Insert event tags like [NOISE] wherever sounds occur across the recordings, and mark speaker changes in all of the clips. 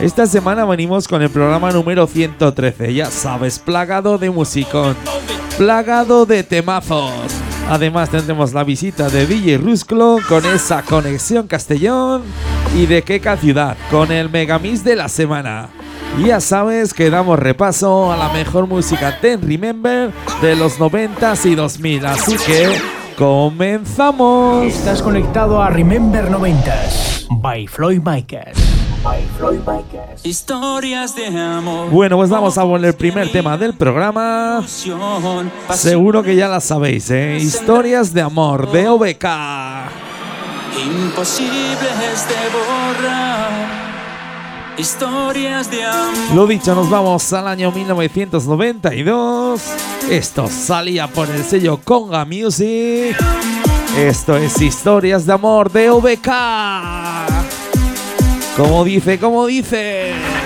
Speaker 1: Esta semana venimos con el programa número 113, ya sabes, plagado de musicón, plagado de temazos. Además tendremos la visita de DJ Rusclo con esa conexión Castellón y de Queca Ciudad con el Megamix de la semana. Ya sabes que damos repaso a la mejor música Ten Remember de los 90s y 2000, así que comenzamos.
Speaker 2: Estás conectado a Remember 90s by Floyd Micas.
Speaker 3: Historias de amor.
Speaker 1: Bueno, pues vamos a poner el primer tema del programa. Seguro que ya la sabéis, ¿eh? Historias de amor de OBK.
Speaker 3: Imposibles de borrar. Historias de amor.
Speaker 1: Lo dicho, nos vamos al año 1992. Esto salía por el sello Conga Music. Esto es Historias de Amor de OBK. Como dice, como dice.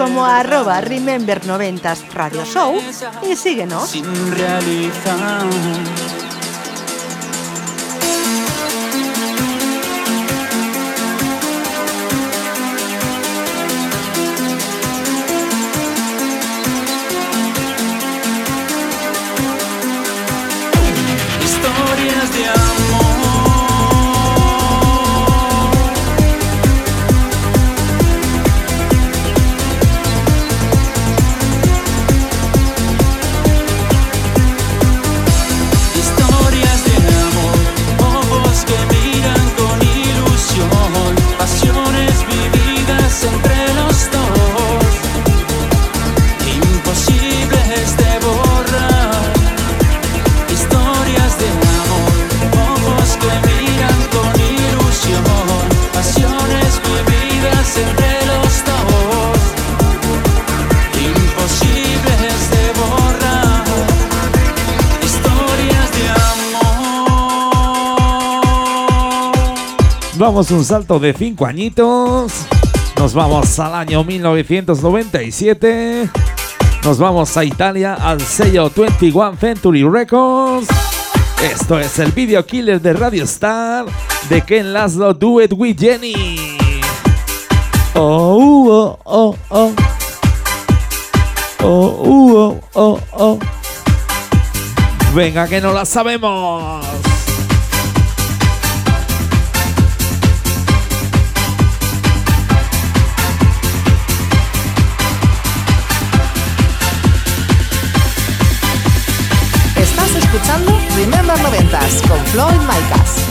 Speaker 4: Como arroba Remember 90 Radio Show y síguenos.
Speaker 3: Sin realizar. Vamos un salto de 5 añitos. Nos vamos al año 1997. Nos vamos a Italia al sello 21 Century Records. Esto es el video killer de Radio Star de Ken Laszlo Do It With Jenny. Oh, oh, oh, oh. Oh, oh, oh, oh. Venga, que no la sabemos.
Speaker 4: Remember 90s con Floyd Micas.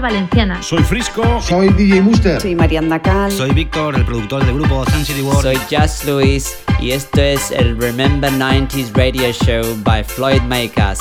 Speaker 5: Valenciana.
Speaker 6: Soy Frisco.
Speaker 7: Soy DJ Muster.
Speaker 8: Soy Marianda Cal.
Speaker 9: Soy Víctor, el productor del grupo Sun City World.
Speaker 10: Soy Just Luis y esto es el Remember 90s Radio Show by Floyd Makers.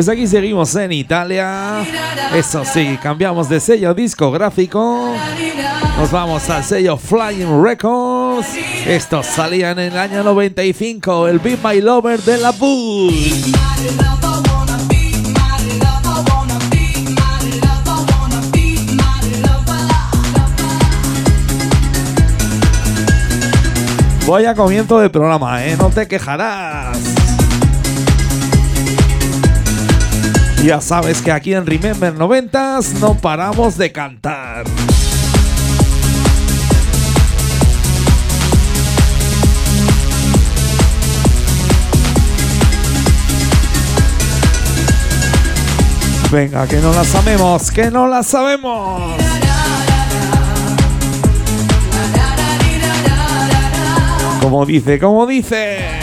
Speaker 3: Pues aquí seguimos en Italia. Eso sí, cambiamos de sello discográfico. Nos vamos al sello Flying Records. Estos salían en el año 95, el Be My Lover de la Bull. Voy a comienzo del programa, ¿eh? No te quejarás. Ya sabes que aquí en Remember 90s no paramos de cantar. Venga, que no la sabemos, que no la sabemos. Como dice, como dice.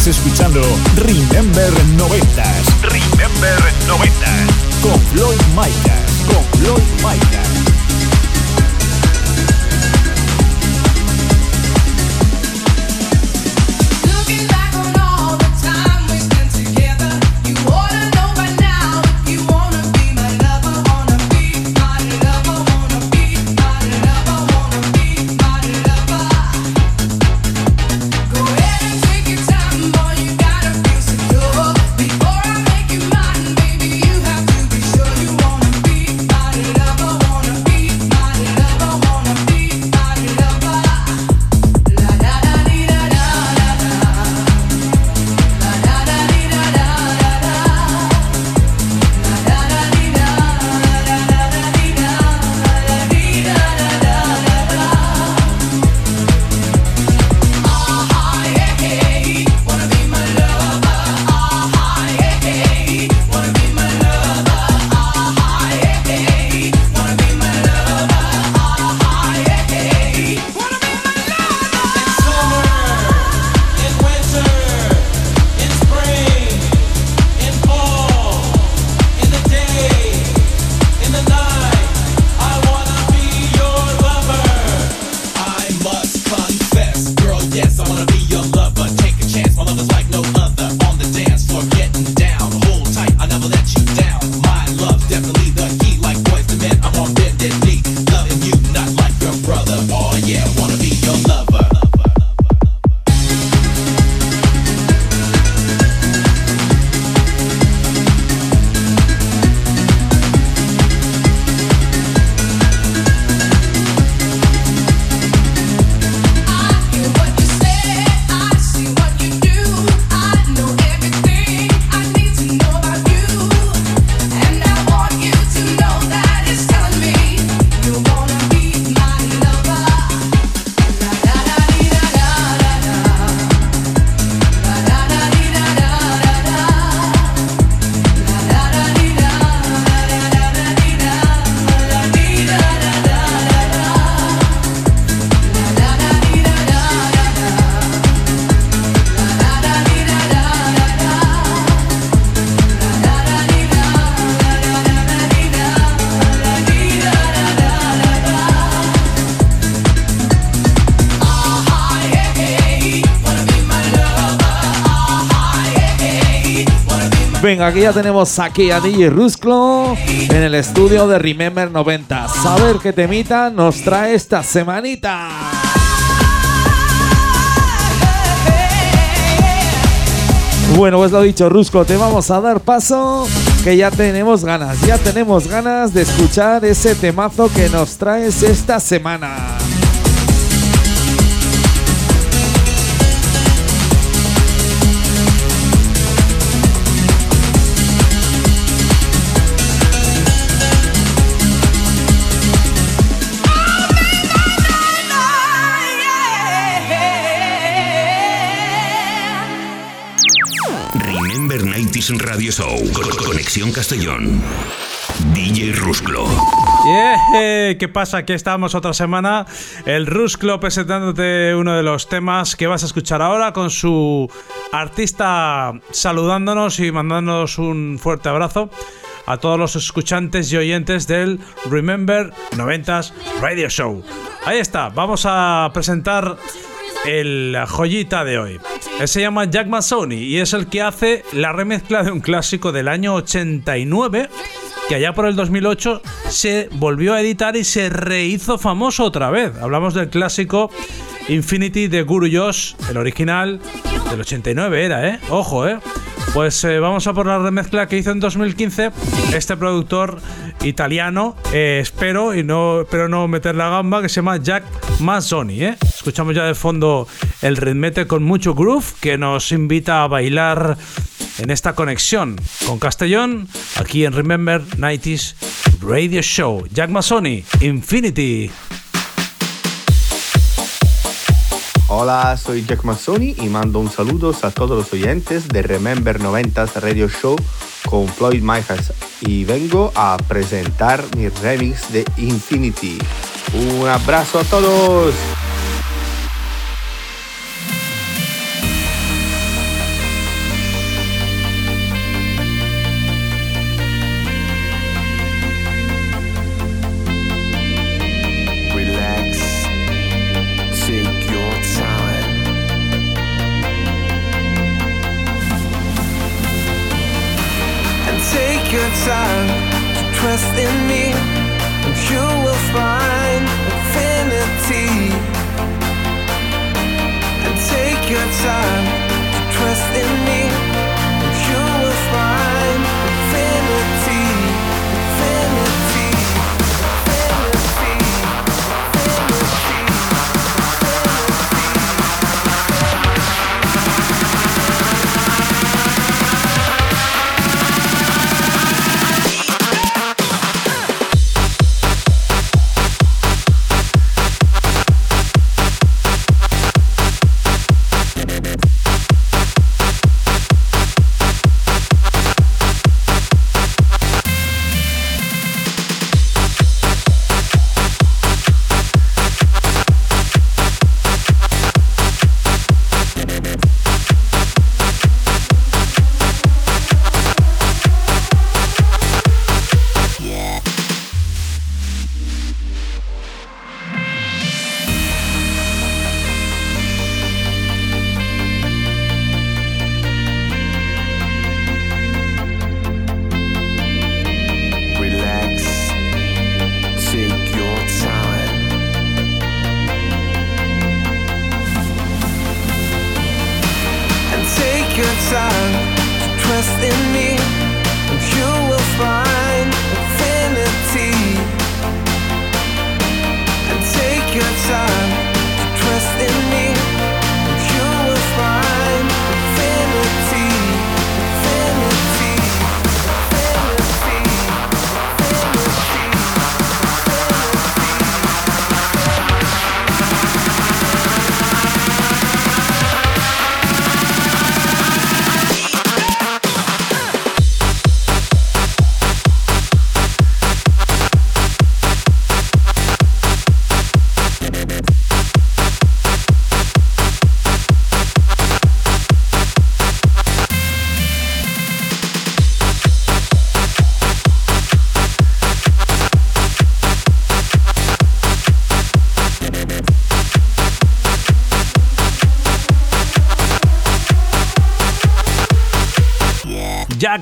Speaker 6: Estás escuchando Remember 90s.
Speaker 11: Remember 90s.
Speaker 6: Con Floyd Micas. Con Floyd Micas.
Speaker 3: Aquí ya tenemos aquí a DJ Rusclo en el estudio de Remember 90. Saber qué temita nos trae esta semanita. Bueno, pues lo dicho, Rusco, te vamos a dar paso, que ya tenemos ganas, ya tenemos ganas de escuchar ese temazo que nos traes esta semana.
Speaker 12: Remember 90s Radio Show. Conexión Castellón. DJ Rusclo.
Speaker 13: ¿Qué pasa? Aquí estamos otra semana. El Rusclo presentándote uno de los temas que vas a escuchar ahora con su artista saludándonos y mandándonos un fuerte abrazo a todos los escuchantes y oyentes del Remember 90s Radio Show. Ahí está, vamos a presentar el joyita de hoy. Él se llama Jack Mazzoni y es el que hace la remezcla de un clásico del año 89 que allá por el 2008 se volvió a editar y se rehizo famoso otra vez. Hablamos del clásico Infinity de Guru Josh, el original del 89 era, ¿eh? Ojo, ¿eh? Pues eh, vamos a por la remezcla que hizo en 2015 este productor italiano, eh, espero y no, pero no meter la gamba, que se llama Jack Mazzoni. ¿eh? Escuchamos ya de fondo el ritmete con mucho groove que nos invita a bailar en esta conexión con Castellón, aquí en Remember 90s Radio Show. Jack Mazzoni, Infinity.
Speaker 14: Hola, soy Jack Mazzoni y mando un saludo a todos los oyentes de Remember 90s Radio Show con Floyd Myers y vengo a presentar mi remix de Infinity. Un abrazo a todos.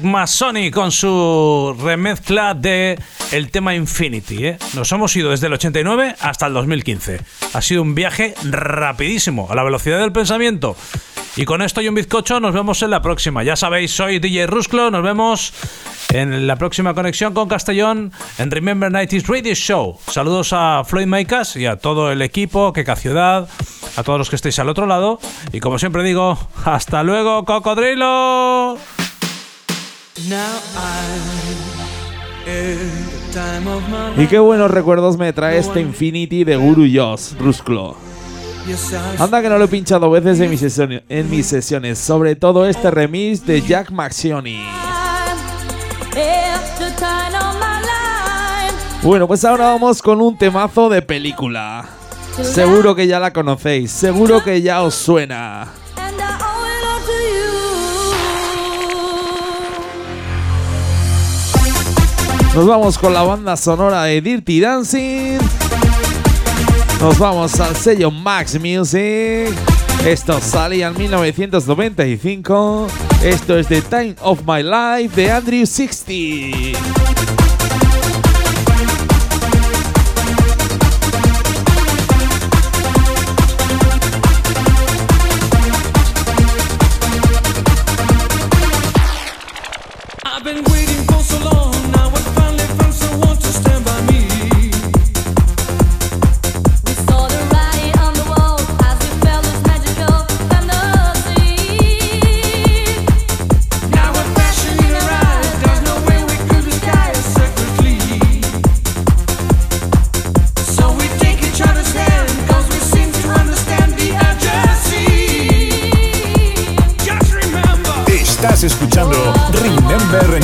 Speaker 13: Jack Massoni con su remezcla de el tema Infinity. ¿eh? Nos hemos ido desde el 89 hasta el 2015. Ha sido un viaje rapidísimo, a la velocidad del pensamiento. Y con esto y un bizcocho nos vemos en la próxima. Ya sabéis, soy DJ Rusclo. Nos vemos en la próxima conexión con Castellón en Remember 90s Radio Show. Saludos a Floyd Makers y a todo el equipo, Queca Ciudad, a todos los que estéis al otro lado. Y como siempre digo, hasta luego, cocodrilo.
Speaker 3: Y qué buenos recuerdos me trae este Infinity de Guru Joss, Rusclo. Anda que no lo he pinchado veces en mis, sesiones, en mis sesiones, sobre todo este remix de Jack Maxioni. Bueno, pues ahora vamos con un temazo de película. Seguro que ya la conocéis, seguro que ya os suena. Nos vamos con la banda sonora de Dirty Dancing. Nos vamos al sello Max Music. Esto salía en 1995. Esto es The Time of My Life de Andrew 60.
Speaker 10: Escuchando Remember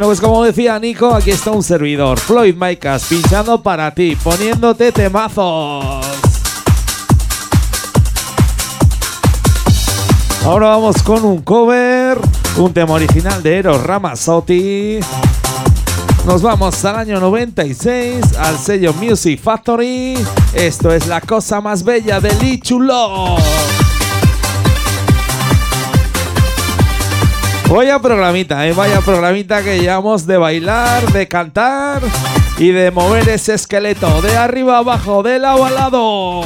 Speaker 3: Bueno, pues como decía Nico, aquí está un servidor, Floyd Micas pinchando para ti, poniéndote temazos. Ahora vamos con un cover, un tema original de Eros Ramazzotti.
Speaker 10: Nos vamos al año 96, al sello Music Factory. Esto es la cosa más bella de Lee Vaya programita, ¿eh? vaya programita que llevamos de bailar, de cantar y de mover ese esqueleto de arriba abajo, de lado.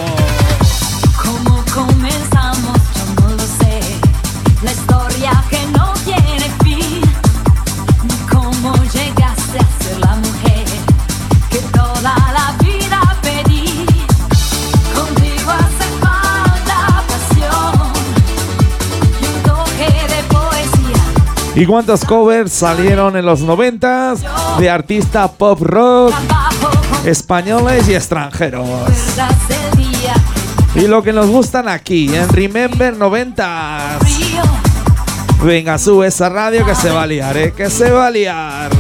Speaker 3: ¿Y
Speaker 10: cuántos covers salieron en los 90 de artistas pop rock españoles y extranjeros? Y lo que nos gustan aquí en Remember 90. Venga, sube esa radio que se va a liar. ¿eh? Que se va a liar.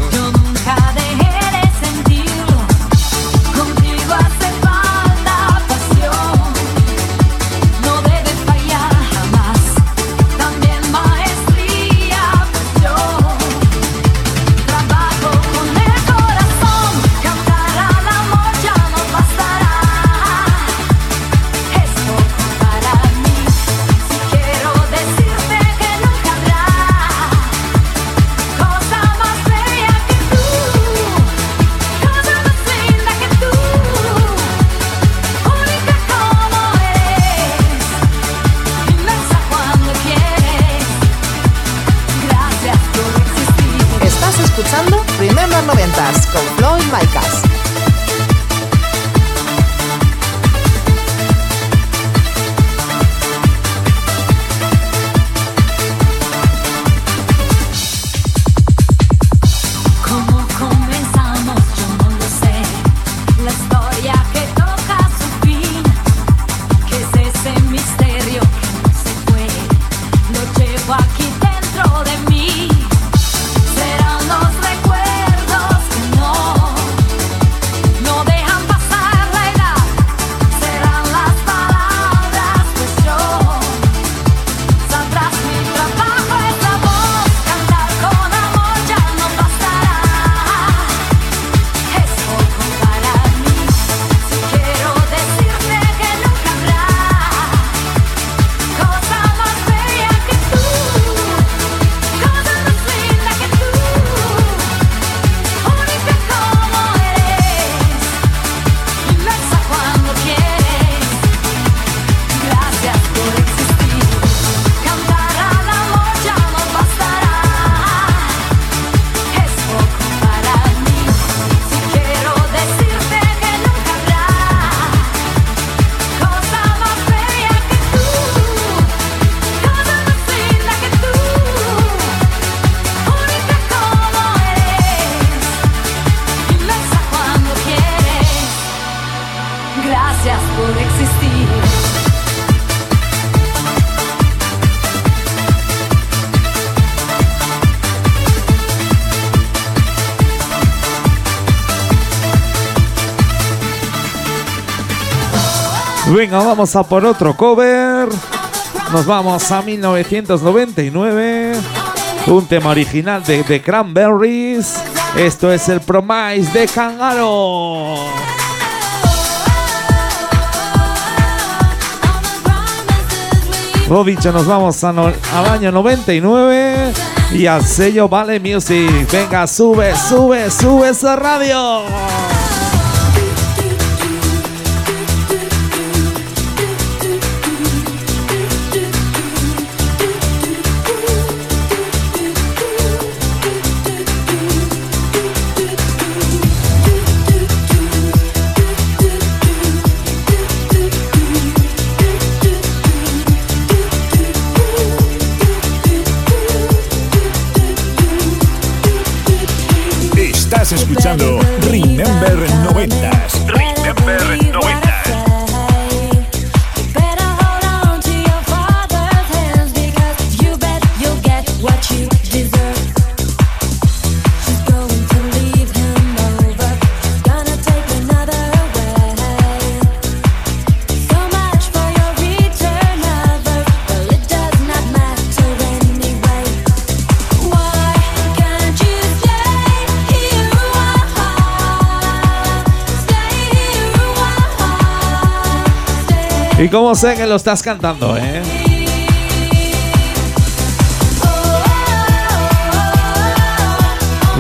Speaker 10: Venga, vamos a por otro cover. Nos vamos a 1999. Un tema original de The Cranberries. Esto es el Promise de Kangaroo. Lo dicho, nos vamos a al año 99 y al sello Vale Music. Venga, sube, sube, sube esa radio. Y como sé que lo estás cantando, ¿eh?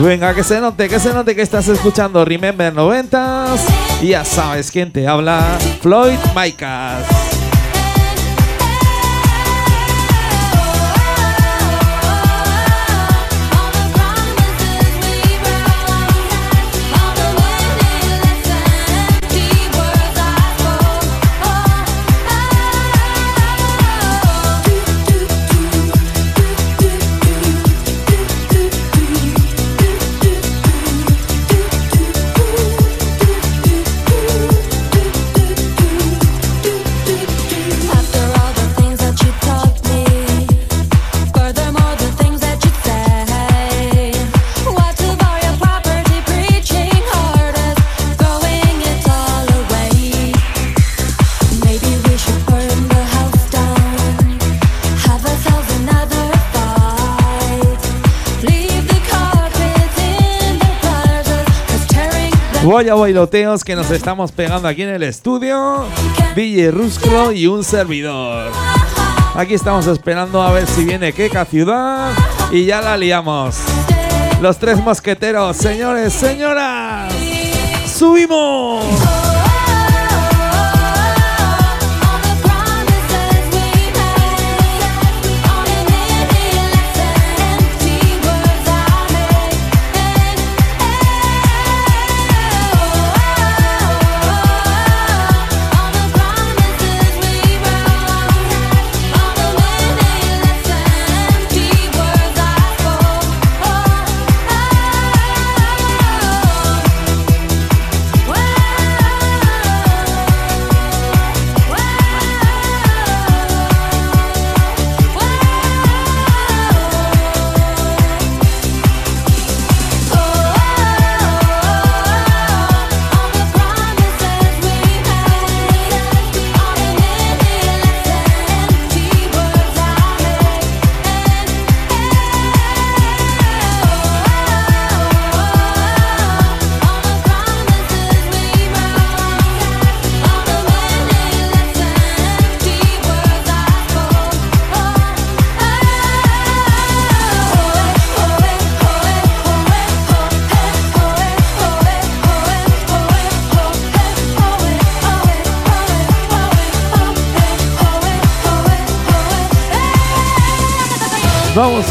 Speaker 10: Venga, que se note, que se note que estás escuchando Remember 90s. Y ya sabes quién te habla, Floyd Micas.
Speaker 3: Them
Speaker 10: Vaya bailoteos que nos estamos pegando aquí en el estudio. DJ Rusclo y un servidor. Aquí estamos esperando a ver si viene Queca Ciudad y ya la liamos. Los tres mosqueteros, señores, señoras. ¡Subimos!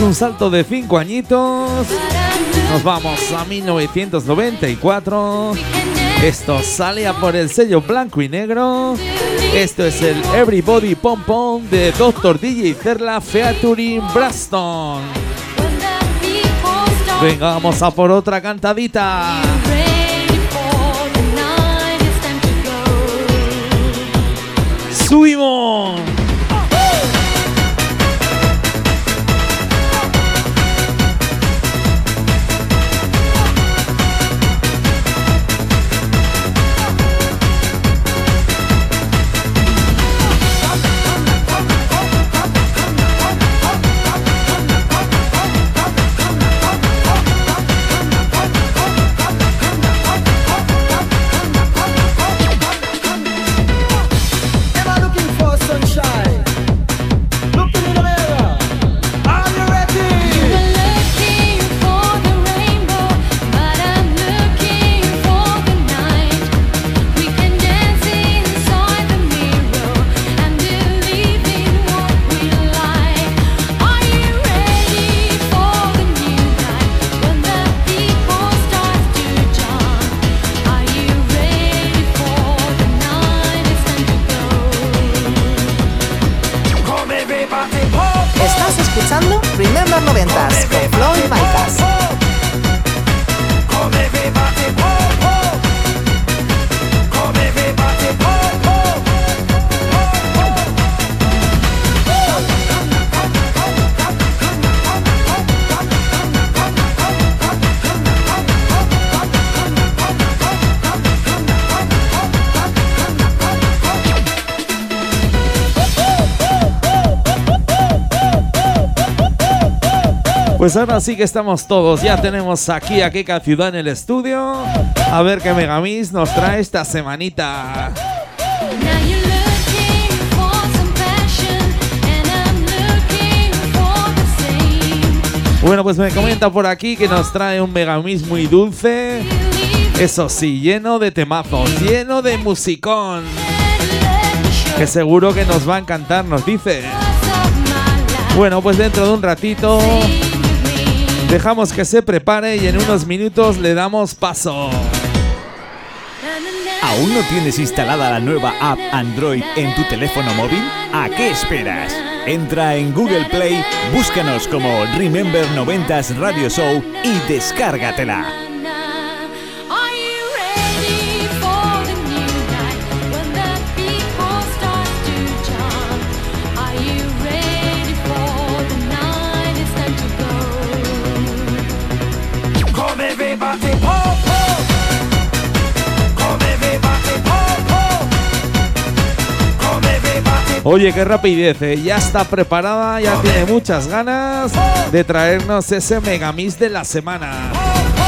Speaker 10: Un salto de cinco añitos. Nos vamos a 1994. Esto sale a por el sello blanco y negro. Esto es el Everybody Pom Pom de Dr. DJ Cerla featuring Braston. Venga, vamos a por otra cantadita. ¡Subimos! Pues ahora sí que estamos todos. Ya tenemos aquí a Keka Ciudad en el estudio. A ver qué Megamix nos trae esta semanita.
Speaker 3: Bueno, pues me comenta por aquí que nos trae un Megamix muy dulce. Eso sí, lleno de temazos, lleno de musicón. Que seguro que nos va a encantar, nos dice. Bueno, pues dentro de un ratito dejamos que se prepare y en unos minutos le damos paso.
Speaker 10: ¿Aún no tienes instalada la nueva app Android en tu teléfono móvil? ¿A qué esperas? Entra en Google Play, búscanos como Remember 90s Radio Show y descárgatela.
Speaker 3: Oye, qué rapidez, ¿eh? ya está preparada, ya tiene muchas ganas de traernos ese megamix de la semana.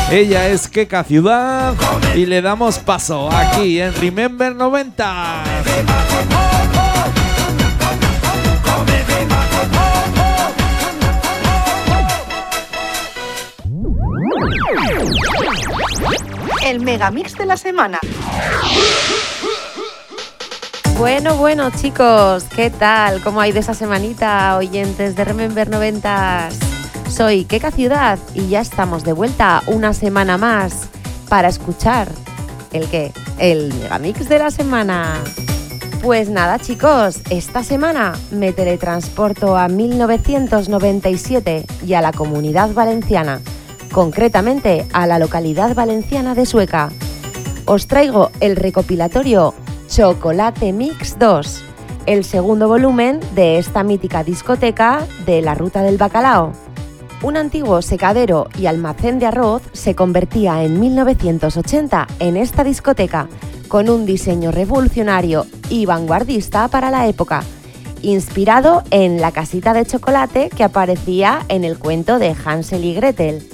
Speaker 3: Ella es Keka Ciudad y le damos paso aquí en Remember 90.
Speaker 15: El megamix de la semana.
Speaker 16: Bueno, bueno, chicos, ¿qué tal? ¿Cómo ha ido esa semanita, oyentes de Remember 90? Soy Keka Ciudad y ya estamos de vuelta una semana más para escuchar el qué? El megamix de la semana. Pues nada, chicos, esta semana me teletransporto a 1997 y a la comunidad valenciana, concretamente a la localidad valenciana de Sueca. Os traigo el recopilatorio Chocolate Mix 2, el segundo volumen de esta mítica discoteca de la Ruta del Bacalao. Un antiguo secadero y almacén de arroz se convertía en 1980 en esta discoteca, con un diseño revolucionario y vanguardista para la época, inspirado en la casita de chocolate que aparecía en el cuento de Hansel y Gretel.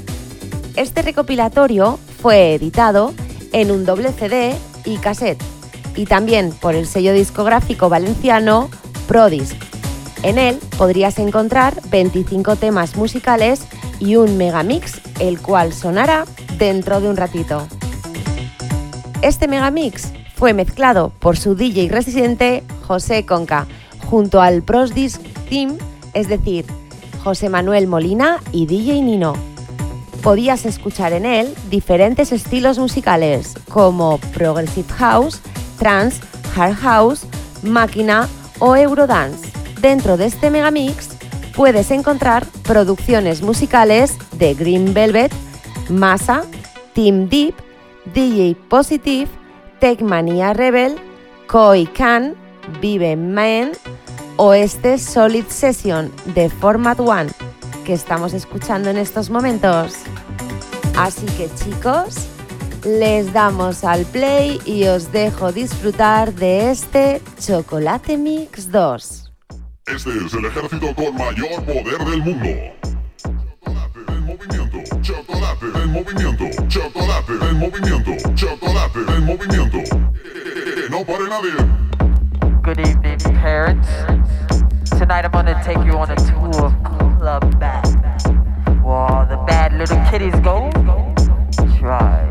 Speaker 16: Este recopilatorio fue editado en un doble CD y cassette, y también por el sello discográfico valenciano Prodisc. En él podrías encontrar 25 temas musicales y un megamix, el cual sonará dentro de un ratito. Este megamix fue mezclado por su DJ residente José Conca, junto al Pros Disc Team, es decir, José Manuel Molina y DJ Nino. Podías escuchar en él diferentes estilos musicales como Progressive House, Trance, Hard House, Máquina o Eurodance. Dentro de este megamix puedes encontrar producciones musicales de Green Velvet, Massa, Team Deep, DJ Positive, Techmania Rebel, Koi Can, Vive Man o este Solid Session de Format One que estamos escuchando en estos momentos. Así que chicos, les damos al play y os dejo disfrutar de este Chocolate Mix 2.
Speaker 17: Este es el ejército con mayor poder del mundo. Chocolate en movimiento, chocolate en movimiento, chocolate en movimiento, chocolate en movimiento. Eh, No pare nadie.
Speaker 18: Good evening, parents. Tonight I'm gonna take you on a tour of Club Bad. Where all the bad little kitties go. Try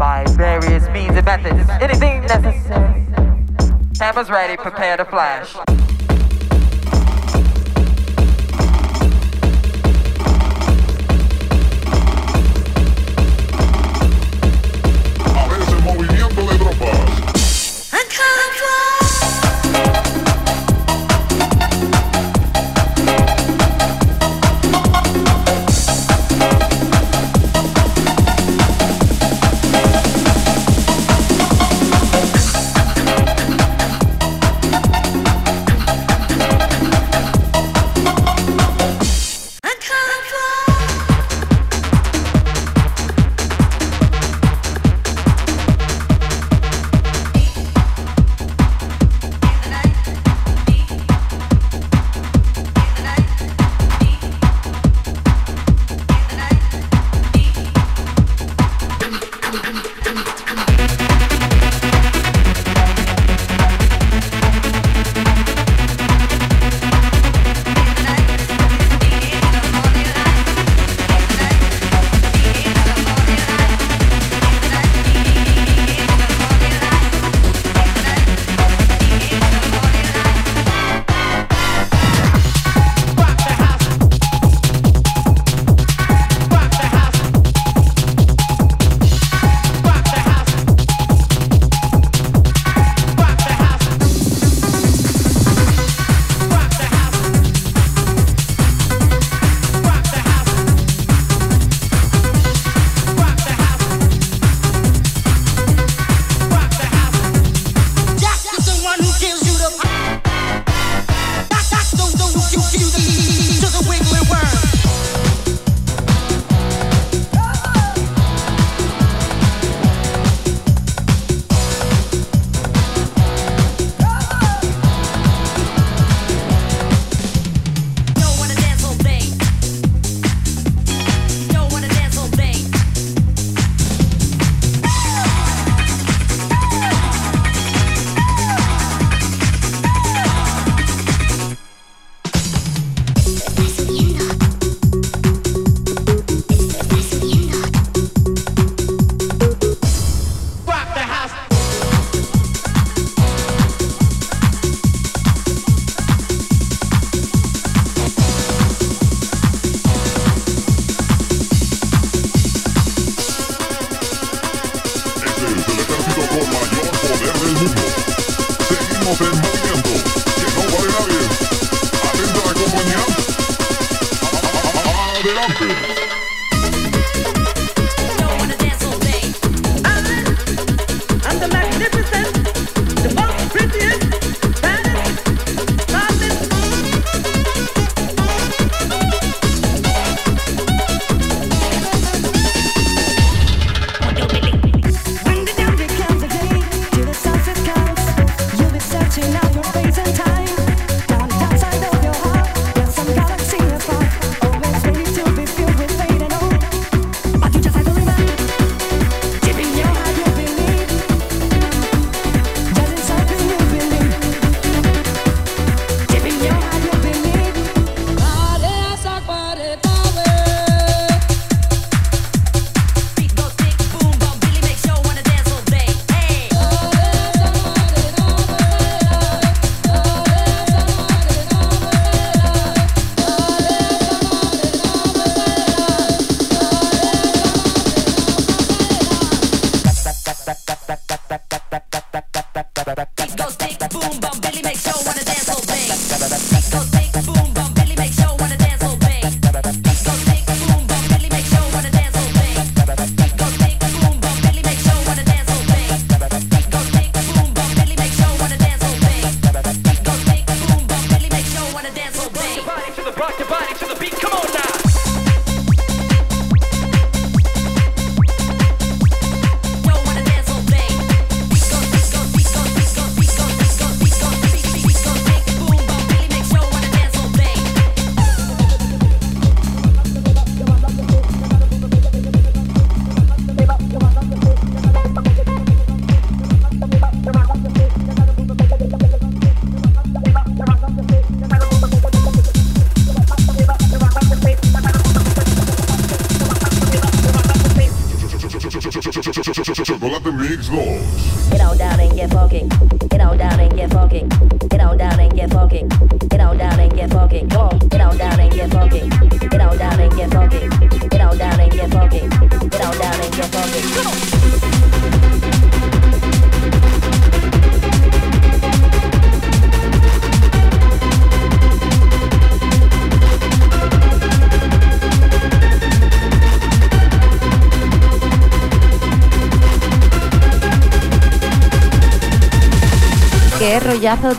Speaker 18: by various means and methods. Anything necessary. Cameras ready, prepare to flash.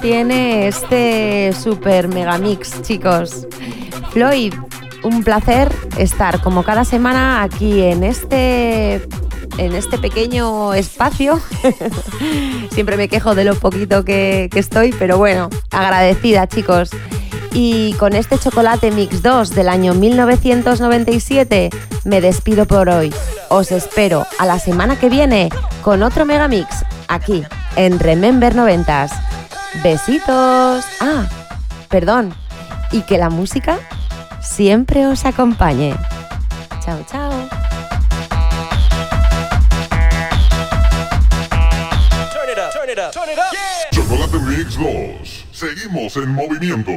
Speaker 16: Tiene este super megamix, chicos. Floyd, un placer estar como cada semana aquí en este en este pequeño espacio. [LAUGHS] Siempre me quejo de lo poquito que, estoy, pero bueno, agradecida, chicos. Y con este chocolate Mix 2 del año 1997 me despido por hoy. Os espero a la semana que viene con otro Megamix aquí en Remember 90s. Besitos. Ah, perdón. Y que la música siempre os acompañe. Chao, chao.
Speaker 17: Chocolate Mix 2. Seguimos en movimiento.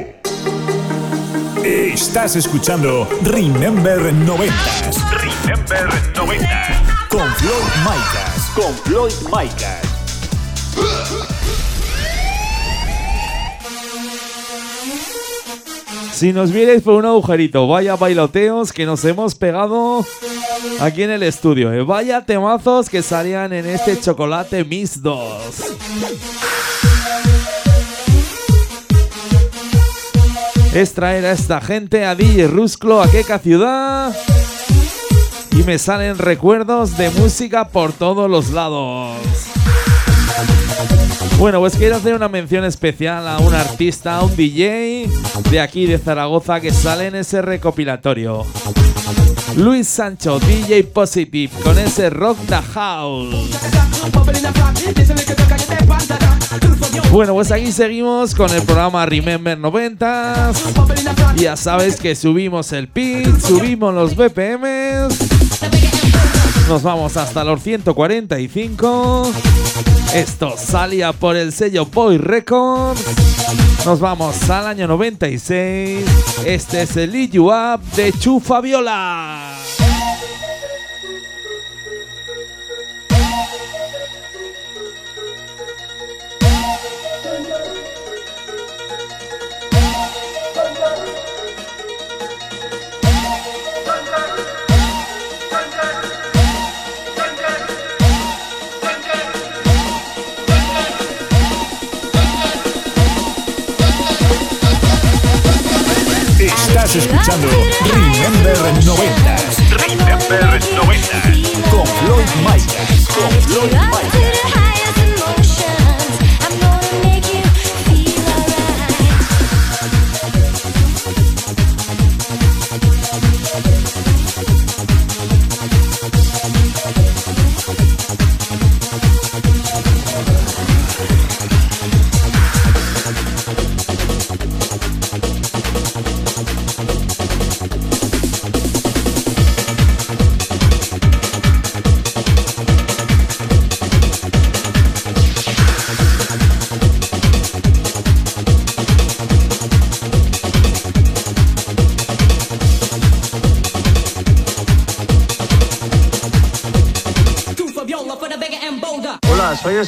Speaker 10: Estás escuchando Remember 90s.
Speaker 19: Remember 90.
Speaker 10: Con Floyd Micas. Con Floyd Micas.
Speaker 3: Si nos vierais por un agujerito, vaya bailoteos que nos hemos pegado aquí en el estudio. eh. Vaya temazos que salían en este chocolate Miss 2. Es traer a esta gente, a DJ Rusclo, a Queca Ciudad. Y me salen recuerdos de música por todos los lados. Bueno, pues quiero hacer una mención especial a un artista, a un DJ de aquí de Zaragoza que sale en ese recopilatorio. Luis Sancho, DJ Positive, con ese Rock the House. Bueno, pues aquí seguimos con el programa Remember 90s. Ya sabes que subimos el pitch, subimos los BPMs. Nos vamos hasta los 145. Esto salía por el sello Boy Records. Nos vamos al año 96. Este es el You Up de Chufa Viola.
Speaker 6: Estás escuchando Remember 90
Speaker 20: Remember 90
Speaker 6: con Floyd Micas. Con Floyd Micas.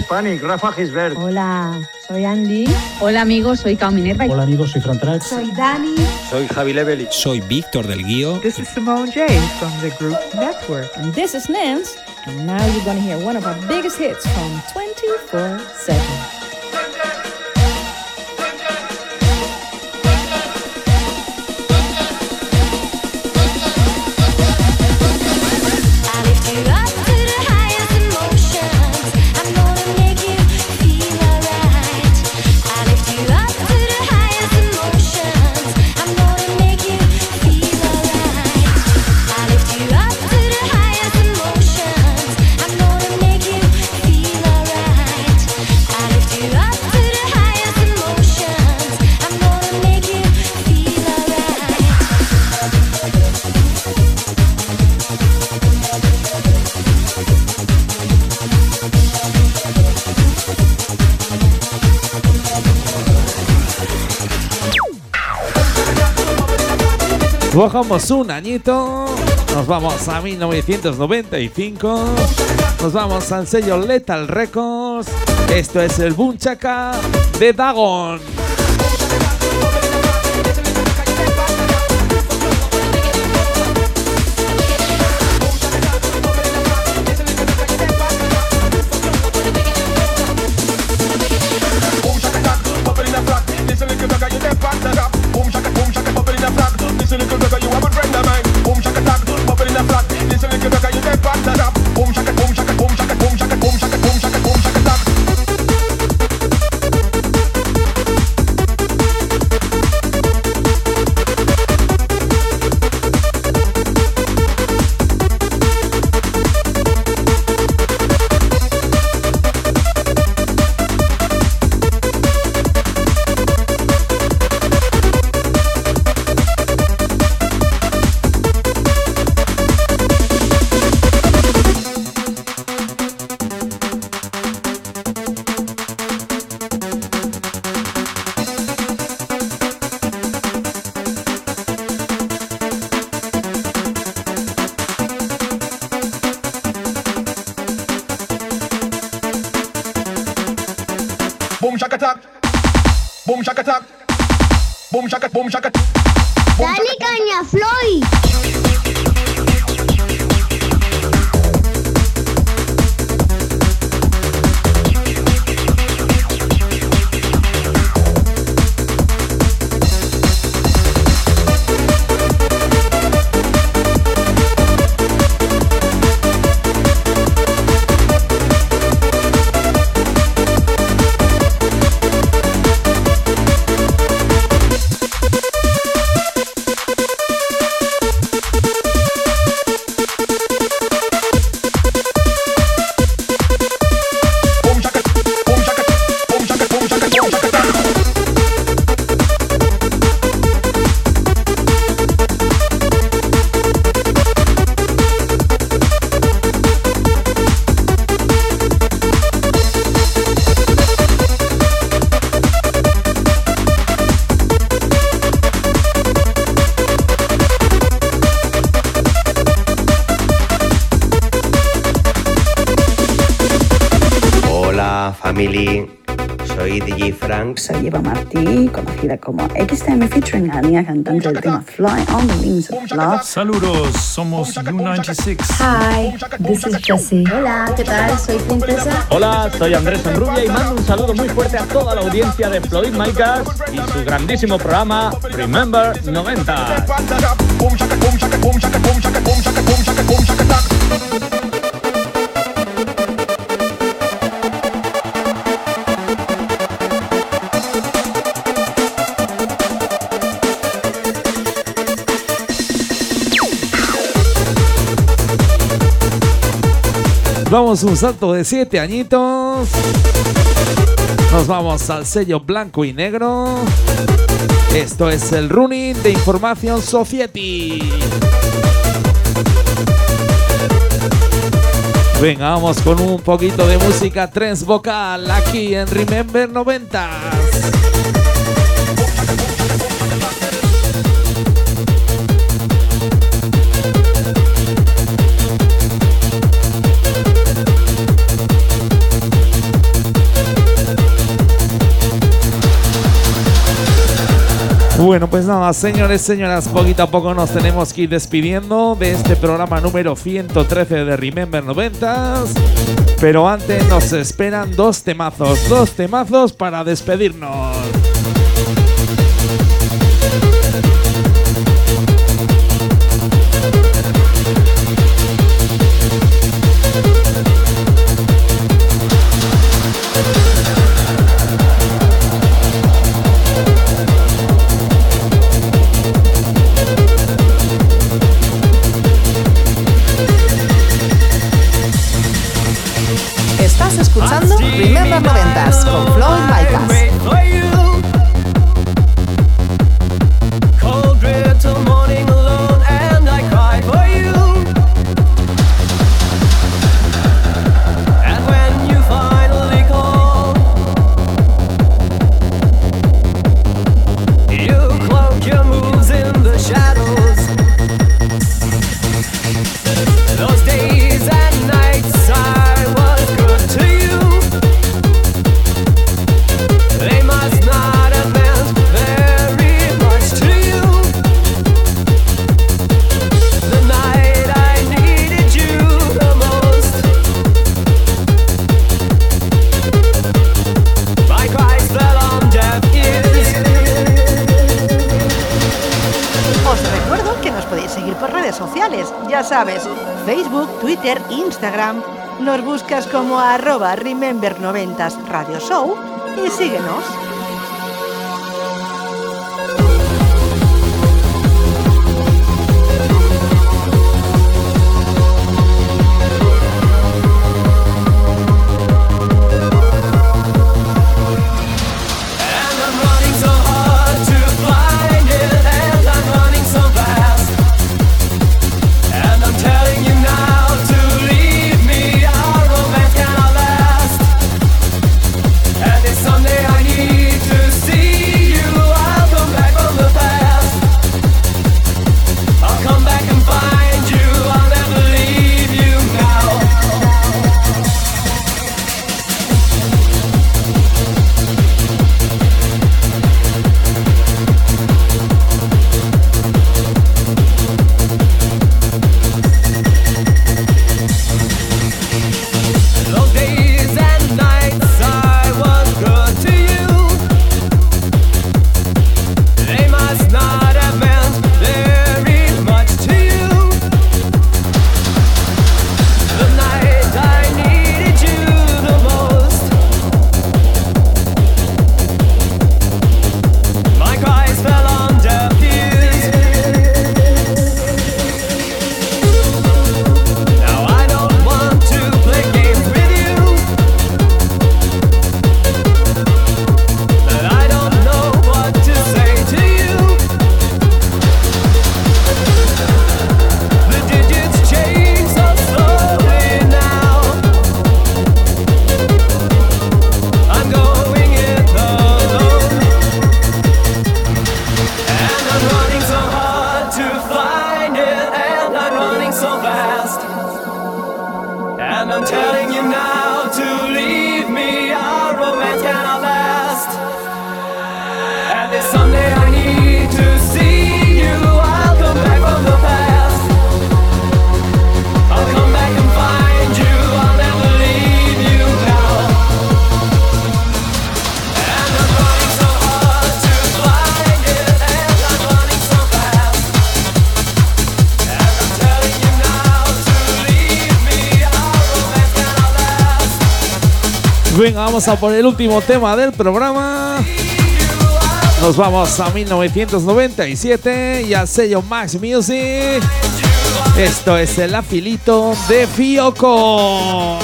Speaker 21: Hispanic, Rafa Gisbert.
Speaker 22: Hola, soy Andy. Hola amigos, soy Cao Minerva.
Speaker 21: Hola amigos, soy Fran Trax.
Speaker 22: Soy Dani.
Speaker 21: Soy Javi Levelich.
Speaker 9: Soy Víctor del Guío.
Speaker 23: This is Simone J from the group Network.
Speaker 10: And this is Nance, and now you're gonna hear one of our biggest hits from 24 7.
Speaker 3: Bajamos un añito, nos vamos a 1995, nos vamos al sello Lethal Records. Esto es el Boom Chaka de Dagon.
Speaker 24: Shaka tak. Boom shaka tak. Boom shaka boom shaka.
Speaker 25: Dale caña, Floyd.
Speaker 26: Conocida como XTM featuring Ania, cantante del tema Fly on the Wings of Love.
Speaker 27: Saludos, somos U96.
Speaker 26: Hi, this is Jessie. Hola, ¿qué tal? Soy Princesa.
Speaker 21: Hola, soy Andrés Enrubia y mando un saludo muy fuerte a toda la audiencia de Floyd Micas y su grandísimo programa Remember 90.
Speaker 3: Damos un salto de 7 añitos. Nos vamos al sello blanco y negro. Esto es el running de Información Society. Venga, vamos con un poquito de música trance vocal aquí en Remember 90. Bueno, pues nada, señores, señoras, poquito a poco nos tenemos que ir despidiendo de este programa número 113 de Remember 90s. Pero antes nos esperan dos temazos, dos temazos para despedirnos.
Speaker 4: Remember
Speaker 15: 90 Radio Show y síguenos.
Speaker 3: Por el último tema del programa. Nos vamos a 1997 y al sello Max Music. Esto es el afilito de Fioco.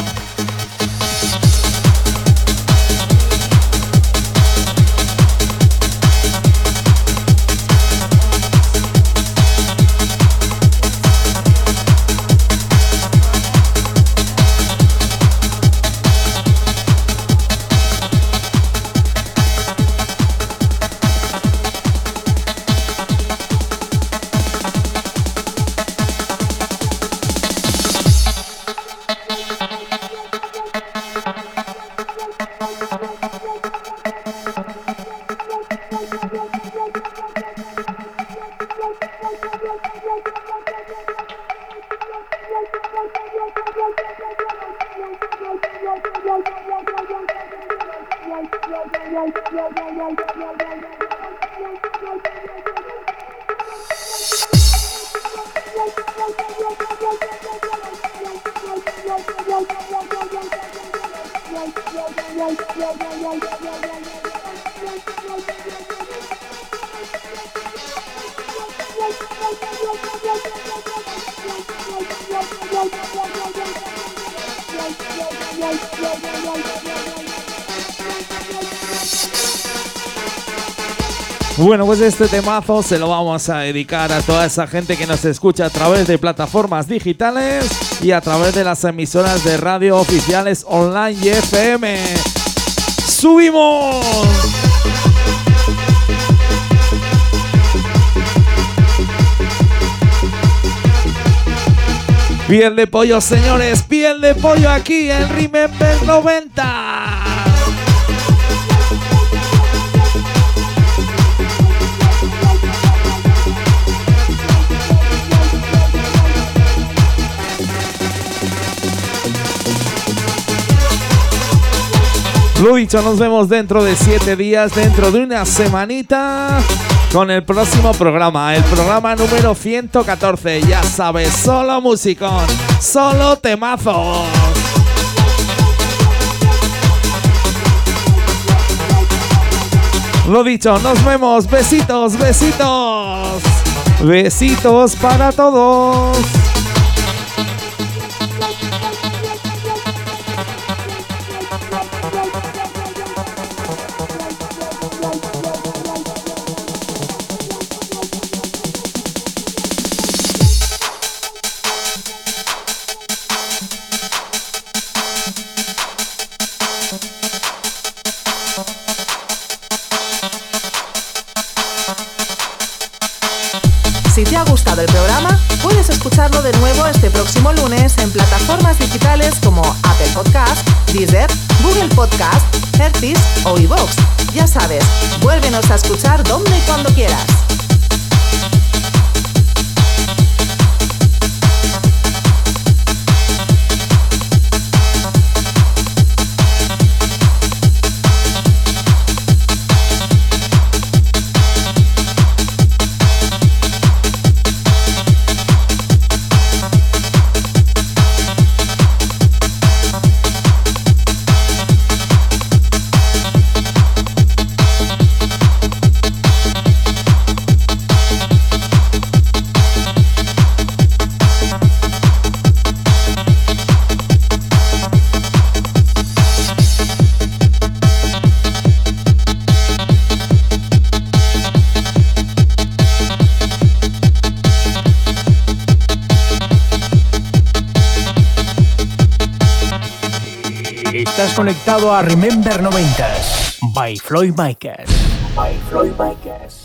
Speaker 3: Bueno, pues este temazo se lo vamos a dedicar a toda esa gente que nos escucha a través de plataformas digitales y a través de las emisoras de radio oficiales online y FM. ¡Subimos! Piel de pollo, señores, piel de pollo aquí en Remember 90. Lo dicho, nos vemos dentro de siete días, dentro de una semanita, con el próximo programa, el programa número 114. Ya sabes, solo musicón, solo temazos. Lo dicho, nos vemos. Besitos, besitos. Besitos para todos.
Speaker 4: En plataformas digitales como Apple Podcast, Deezer, Google Podcast, Hertis o iVoox. Ya sabes, vuélvenos a escuchar donde y cuando quieras.
Speaker 2: Conectado a Remember 90s by Floyd Mikers. By Floyd Mikers.